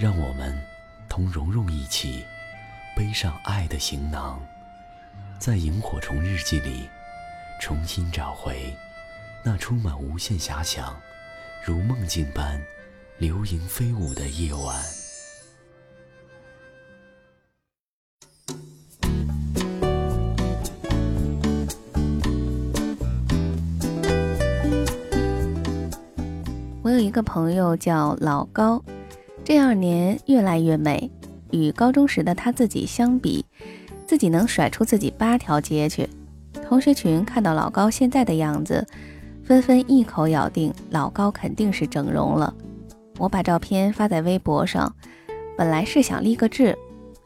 让我们同蓉蓉一起背上爱的行囊，在萤火虫日记里重新找回那充满无限遐想、如梦境般流萤飞舞的夜晚。我有一个朋友叫老高。这二年越来越美，与高中时的他自己相比，自己能甩出自己八条街去。同学群看到老高现在的样子，纷纷一口咬定老高肯定是整容了。我把照片发在微博上，本来是想立个志，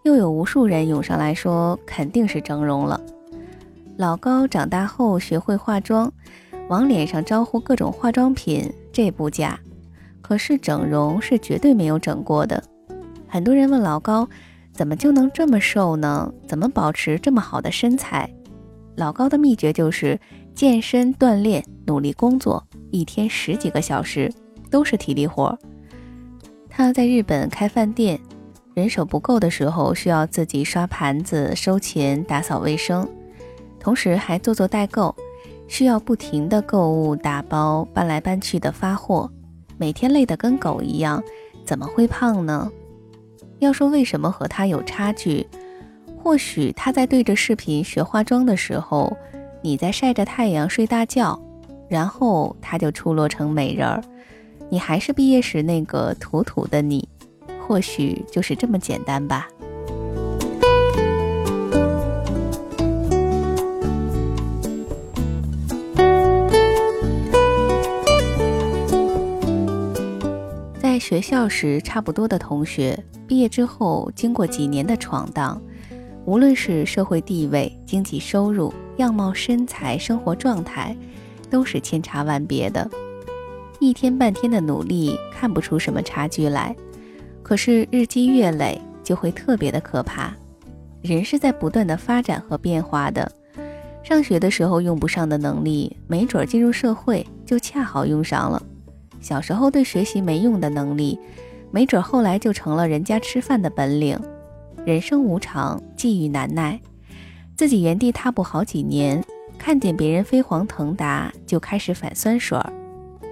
又有无数人涌上来说肯定是整容了。老高长大后学会化妆，往脸上招呼各种化妆品，这不假。可是整容是绝对没有整过的。很多人问老高，怎么就能这么瘦呢？怎么保持这么好的身材？老高的秘诀就是健身锻炼，努力工作，一天十几个小时都是体力活。他在日本开饭店，人手不够的时候需要自己刷盘子、收钱、打扫卫生，同时还做做代购，需要不停的购物、打包、搬来搬去的发货。每天累得跟狗一样，怎么会胖呢？要说为什么和他有差距，或许他在对着视频学化妆的时候，你在晒着太阳睡大觉，然后他就出落成美人儿，你还是毕业时那个土土的你，或许就是这么简单吧。学校时差不多的同学，毕业之后经过几年的闯荡，无论是社会地位、经济收入、样貌、身材、生活状态，都是千差万别的。一天半天的努力看不出什么差距来，可是日积月累就会特别的可怕。人是在不断的发展和变化的，上学的时候用不上的能力，没准进入社会就恰好用上了。小时候对学习没用的能力，没准后来就成了人家吃饭的本领。人生无常，际遇难耐，自己原地踏步好几年，看见别人飞黄腾达，就开始反酸水儿。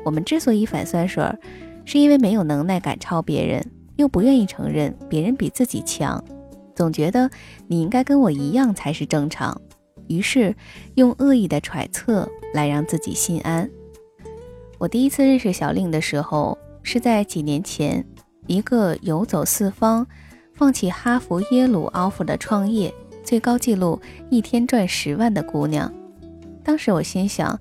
我们之所以反酸水儿，是因为没有能耐赶超别人，又不愿意承认别人比自己强，总觉得你应该跟我一样才是正常，于是用恶意的揣测来让自己心安。我第一次认识小令的时候，是在几年前，一个游走四方、放弃哈佛、耶鲁 offer 的创业，最高纪录一天赚十万的姑娘。当时我心想，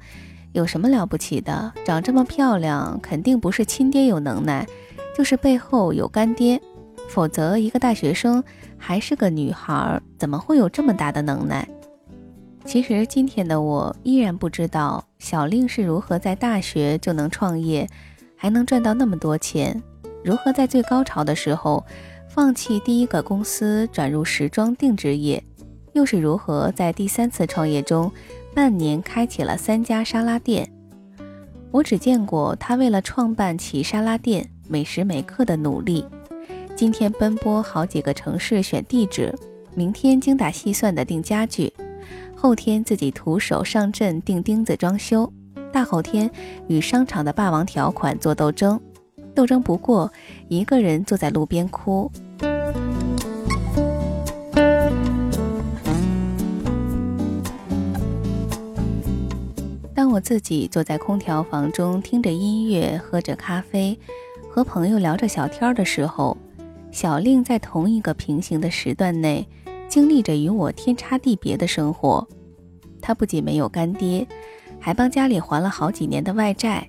有什么了不起的？长这么漂亮，肯定不是亲爹有能耐，就是背后有干爹，否则一个大学生还是个女孩，怎么会有这么大的能耐？其实今天的我依然不知道小令是如何在大学就能创业，还能赚到那么多钱，如何在最高潮的时候放弃第一个公司转入时装定制业，又是如何在第三次创业中半年开启了三家沙拉店。我只见过他为了创办起沙拉店每时每刻的努力，今天奔波好几个城市选地址，明天精打细算的订家具。后天自己徒手上阵钉钉子装修，大后天与商场的霸王条款做斗争，斗争不过，一个人坐在路边哭。当我自己坐在空调房中听着音乐，喝着咖啡，和朋友聊着小天儿的时候，小令在同一个平行的时段内。经历着与我天差地别的生活，她不仅没有干爹，还帮家里还了好几年的外债。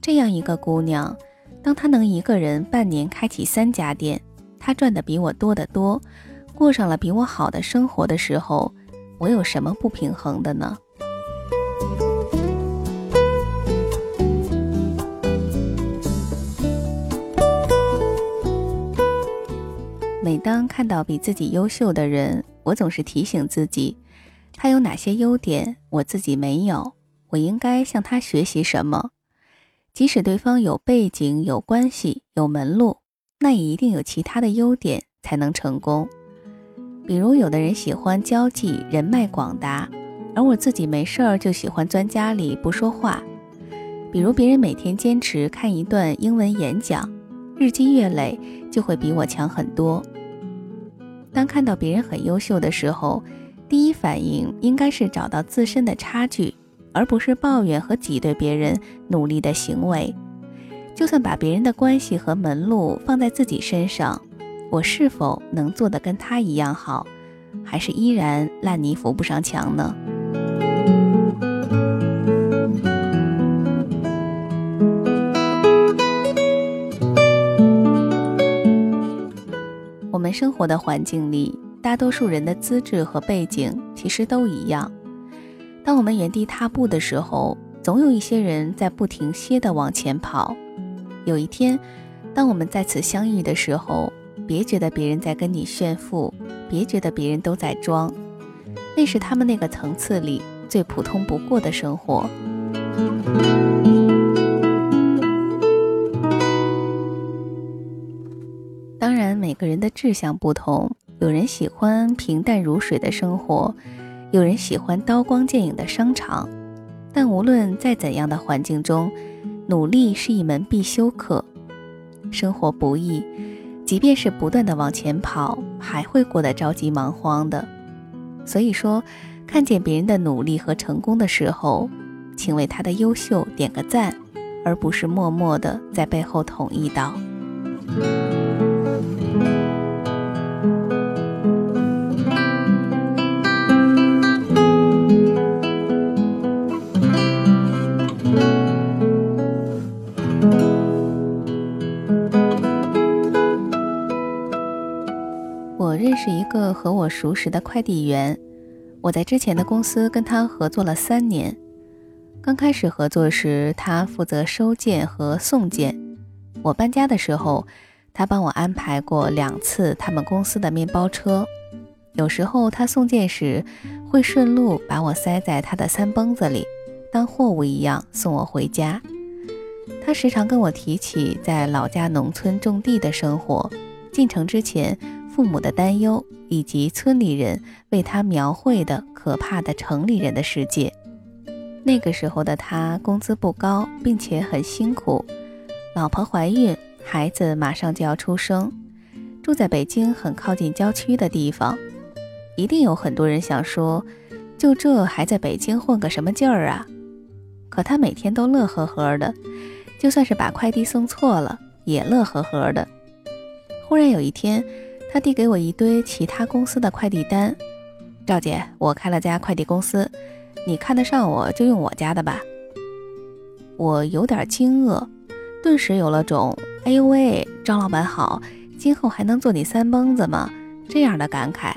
这样一个姑娘，当她能一个人半年开启三家店，她赚的比我多得多，过上了比我好的生活的时候，我有什么不平衡的呢？每当看到比自己优秀的人，我总是提醒自己，他有哪些优点我自己没有，我应该向他学习什么。即使对方有背景、有关系、有门路，那也一定有其他的优点才能成功。比如，有的人喜欢交际、人脉广大，而我自己没事儿就喜欢钻家里不说话。比如，别人每天坚持看一段英文演讲，日积月累就会比我强很多。当看到别人很优秀的时候，第一反应应该是找到自身的差距。而不是抱怨和挤兑别人努力的行为。就算把别人的关系和门路放在自己身上，我是否能做得跟他一样好，还是依然烂泥扶不上墙呢？生活的环境里，大多数人的资质和背景其实都一样。当我们原地踏步的时候，总有一些人在不停歇地往前跑。有一天，当我们再次相遇的时候，别觉得别人在跟你炫富，别觉得别人都在装，那是他们那个层次里最普通不过的生活。然，每个人的志向不同，有人喜欢平淡如水的生活。有人喜欢刀光剑影的商场，但无论在怎样的环境中，努力是一门必修课。生活不易，即便是不断的往前跑，还会过得着急忙慌的。所以说，看见别人的努力和成功的时候，请为他的优秀点个赞，而不是默默的在背后捅一刀。个和我熟识的快递员，我在之前的公司跟他合作了三年。刚开始合作时，他负责收件和送件。我搬家的时候，他帮我安排过两次他们公司的面包车。有时候他送件时，会顺路把我塞在他的三蹦子里，当货物一样送我回家。他时常跟我提起在老家农村种地的生活，进城之前。父母的担忧，以及村里人为他描绘的可怕的城里人的世界。那个时候的他工资不高，并且很辛苦，老婆怀孕，孩子马上就要出生，住在北京很靠近郊区的地方。一定有很多人想说，就这还在北京混个什么劲儿啊？可他每天都乐呵呵的，就算是把快递送错了，也乐呵呵的。忽然有一天。他递给我一堆其他公司的快递单，赵姐，我开了家快递公司，你看得上我就用我家的吧。我有点惊愕，顿时有了种“哎呦喂，张老板好，今后还能做你三蹦子吗？”这样的感慨。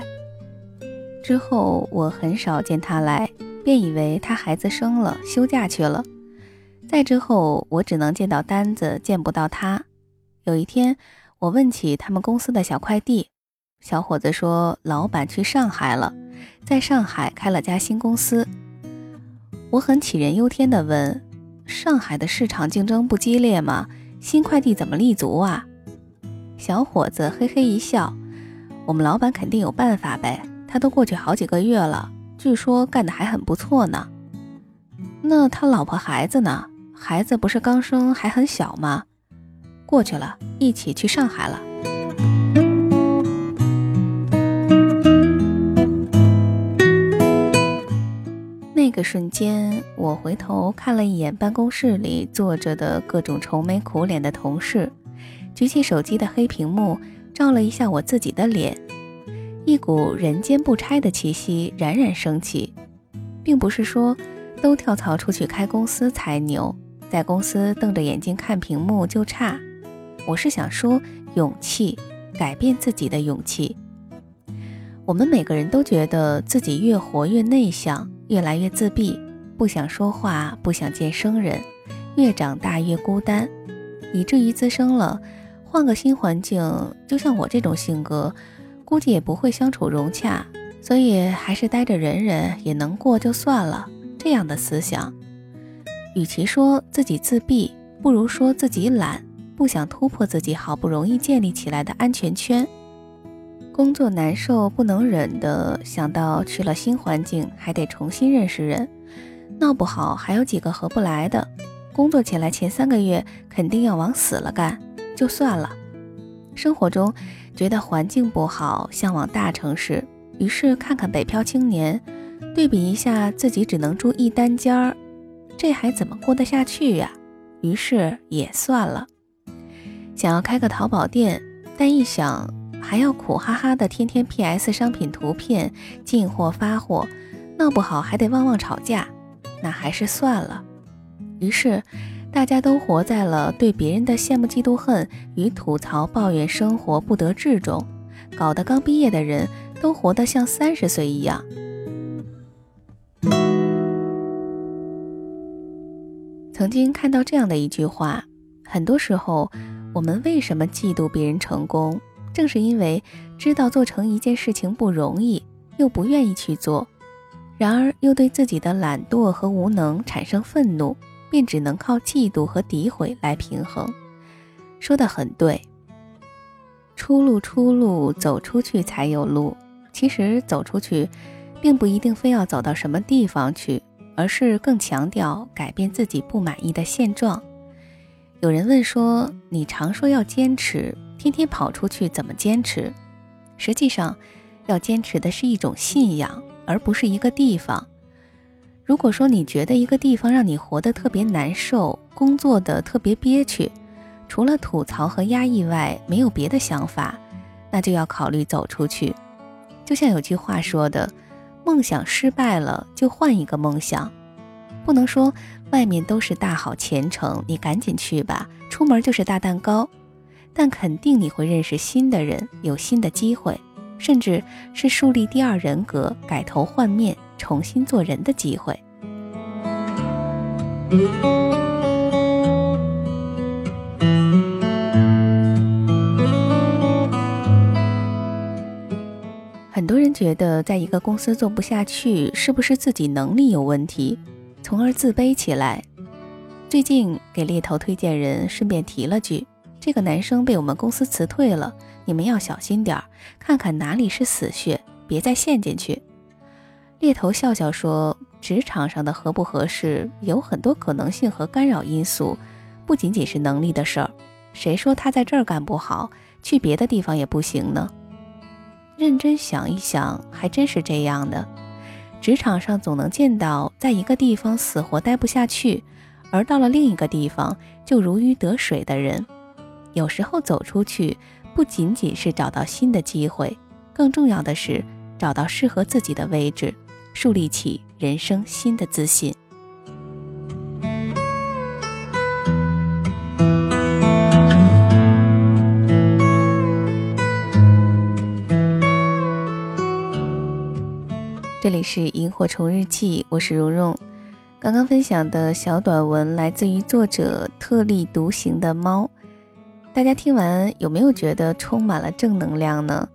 之后我很少见他来，便以为他孩子生了休假去了。再之后，我只能见到单子，见不到他。有一天。我问起他们公司的小快递，小伙子说老板去上海了，在上海开了家新公司。我很杞人忧天地问：上海的市场竞争不激烈吗？新快递怎么立足啊？小伙子嘿嘿一笑：我们老板肯定有办法呗，他都过去好几个月了，据说干得还很不错呢。那他老婆孩子呢？孩子不是刚生，还很小吗？过去了，一起去上海了。那个瞬间，我回头看了一眼办公室里坐着的各种愁眉苦脸的同事，举起手机的黑屏幕，照了一下我自己的脸，一股人间不拆的气息冉冉升起。并不是说都跳槽出去开公司才牛，在公司瞪着眼睛看屏幕就差。我是想说勇气，改变自己的勇气。我们每个人都觉得自己越活越内向，越来越自闭，不想说话，不想见生人，越长大越孤单，以至于滋生了换个新环境，就像我这种性格，估计也不会相处融洽，所以还是待着忍忍也能过就算了。这样的思想，与其说自己自闭，不如说自己懒，不想突破自己好不容易建立起来的安全圈。工作难受不能忍的，想到去了新环境还得重新认识人，闹不好还有几个合不来的。工作起来前三个月肯定要往死了干，就算了。生活中觉得环境不好，向往大城市，于是看看北漂青年，对比一下自己只能住一单间儿，这还怎么过得下去呀？于是也算了。想要开个淘宝店，但一想。还要苦哈哈的天天 P.S 商品图片进货发货，闹不好还得旺旺吵架，那还是算了。于是，大家都活在了对别人的羡慕嫉妒恨与吐槽抱怨生活不得志中，搞得刚毕业的人都活得像三十岁一样。曾经看到这样的一句话：很多时候，我们为什么嫉妒别人成功？正是因为知道做成一件事情不容易，又不愿意去做，然而又对自己的懒惰和无能产生愤怒，便只能靠嫉妒和诋毁来平衡。说的很对，出路出路，走出去才有路。其实走出去，并不一定非要走到什么地方去，而是更强调改变自己不满意的现状。有人问说：“你常说要坚持。”天天跑出去怎么坚持？实际上，要坚持的是一种信仰，而不是一个地方。如果说你觉得一个地方让你活得特别难受，工作的特别憋屈，除了吐槽和压抑外没有别的想法，那就要考虑走出去。就像有句话说的：“梦想失败了就换一个梦想。”不能说外面都是大好前程，你赶紧去吧，出门就是大蛋糕。但肯定你会认识新的人，有新的机会，甚至是树立第二人格、改头换面、重新做人的机会。很多人觉得在一个公司做不下去，是不是自己能力有问题，从而自卑起来？最近给猎头推荐人，顺便提了句。这个男生被我们公司辞退了，你们要小心点儿，看看哪里是死穴，别再陷进去。猎头笑笑说：“职场上的合不合适有很多可能性和干扰因素，不仅仅是能力的事儿。谁说他在这儿干不好，去别的地方也不行呢？认真想一想，还真是这样的。职场上总能见到在一个地方死活待不下去，而到了另一个地方就如鱼得水的人。”有时候走出去，不仅仅是找到新的机会，更重要的是找到适合自己的位置，树立起人生新的自信。这里是萤火虫日记，我是蓉蓉。刚刚分享的小短文来自于作者特立独行的猫。大家听完有没有觉得充满了正能量呢？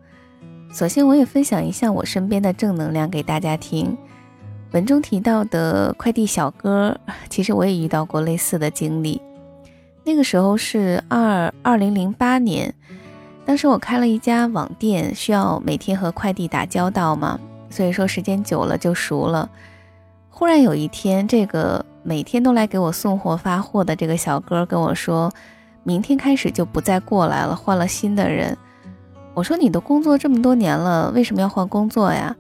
索性我也分享一下我身边的正能量给大家听。文中提到的快递小哥，其实我也遇到过类似的经历。那个时候是二二零零八年，当时我开了一家网店，需要每天和快递打交道嘛，所以说时间久了就熟了。忽然有一天，这个每天都来给我送货发货的这个小哥跟我说。明天开始就不再过来了，换了新的人。我说你都工作这么多年了，为什么要换工作呀？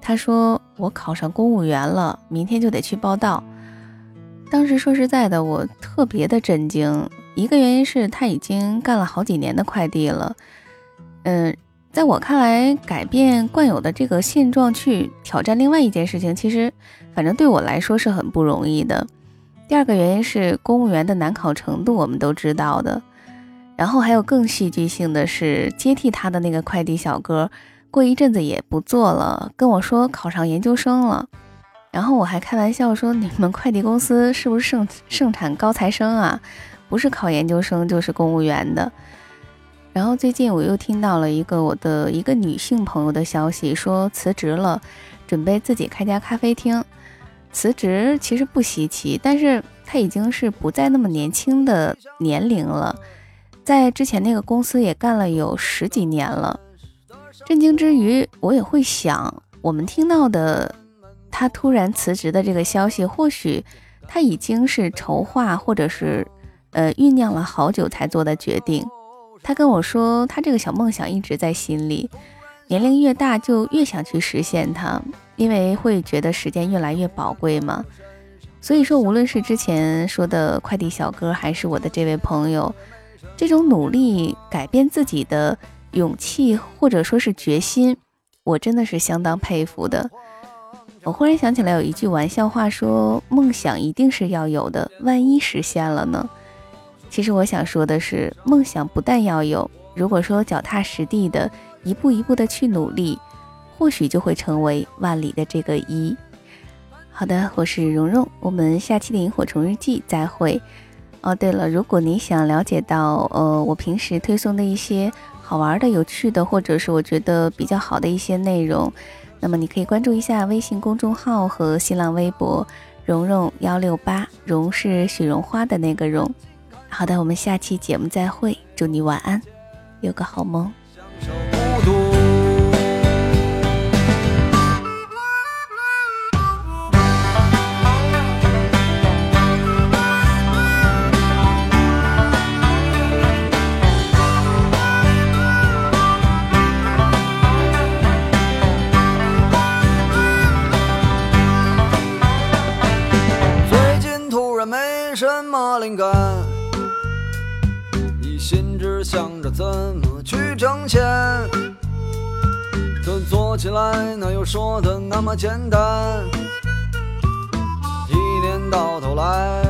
他说我考上公务员了，明天就得去报道。当时说实在的，我特别的震惊。一个原因是他已经干了好几年的快递了，嗯，在我看来，改变惯有的这个现状去挑战另外一件事情，其实反正对我来说是很不容易的。第二个原因是公务员的难考程度，我们都知道的。然后还有更戏剧性的是，接替他的那个快递小哥，过一阵子也不做了，跟我说考上研究生了。然后我还开玩笑说，你们快递公司是不是盛盛产高材生啊？不是考研究生就是公务员的。然后最近我又听到了一个我的一个女性朋友的消息，说辞职了，准备自己开家咖啡厅。辞职其实不稀奇，但是她已经是不再那么年轻的年龄了。在之前那个公司也干了有十几年了，震惊之余，我也会想，我们听到的他突然辞职的这个消息，或许他已经是筹划或者是呃酝酿了好久才做的决定。他跟我说，他这个小梦想一直在心里，年龄越大就越想去实现它，因为会觉得时间越来越宝贵嘛。所以说，无论是之前说的快递小哥，还是我的这位朋友。这种努力改变自己的勇气，或者说是决心，我真的是相当佩服的。我忽然想起来有一句玩笑话，说梦想一定是要有的，万一实现了呢？其实我想说的是，梦想不但要有，如果说脚踏实地的一步一步的去努力，或许就会成为万里的这个一。好的，我是蓉蓉，我们下期的萤火虫日记再会。哦，对了，如果你想了解到，呃，我平时推送的一些好玩的、有趣的，或者是我觉得比较好的一些内容，那么你可以关注一下微信公众号和新浪微博“蓉蓉幺六八”，蓉是雪绒花的那个蓉。好的，我们下期节目再会，祝你晚安，有个好梦。心只想着怎么去挣钱，可做起来哪有说的那么简单？一年到头来，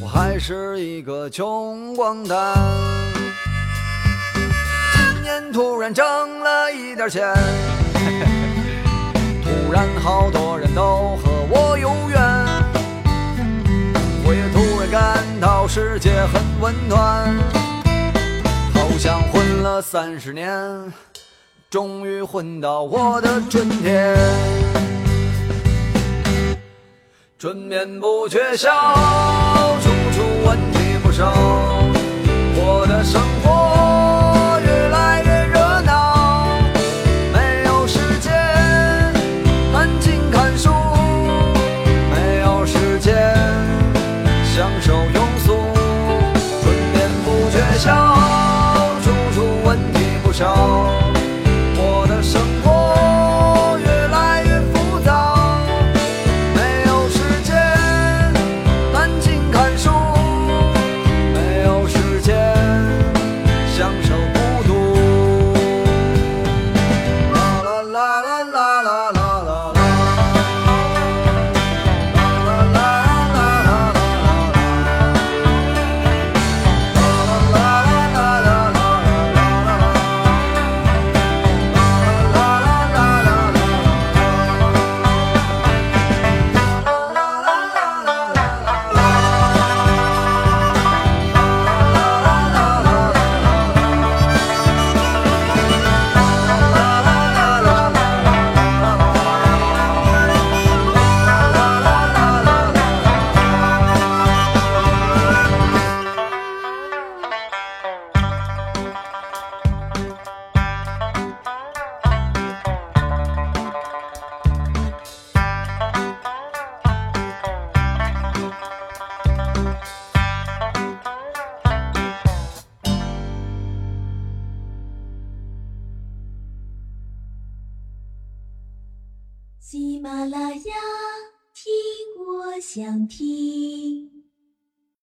我还是一个穷光蛋。今年突然挣了一点钱，突然好多人都和我有缘。我也突然感到世界很温暖，了三十年，终于混到我的春天。春眠不觉晓，处处问题不少，我的生题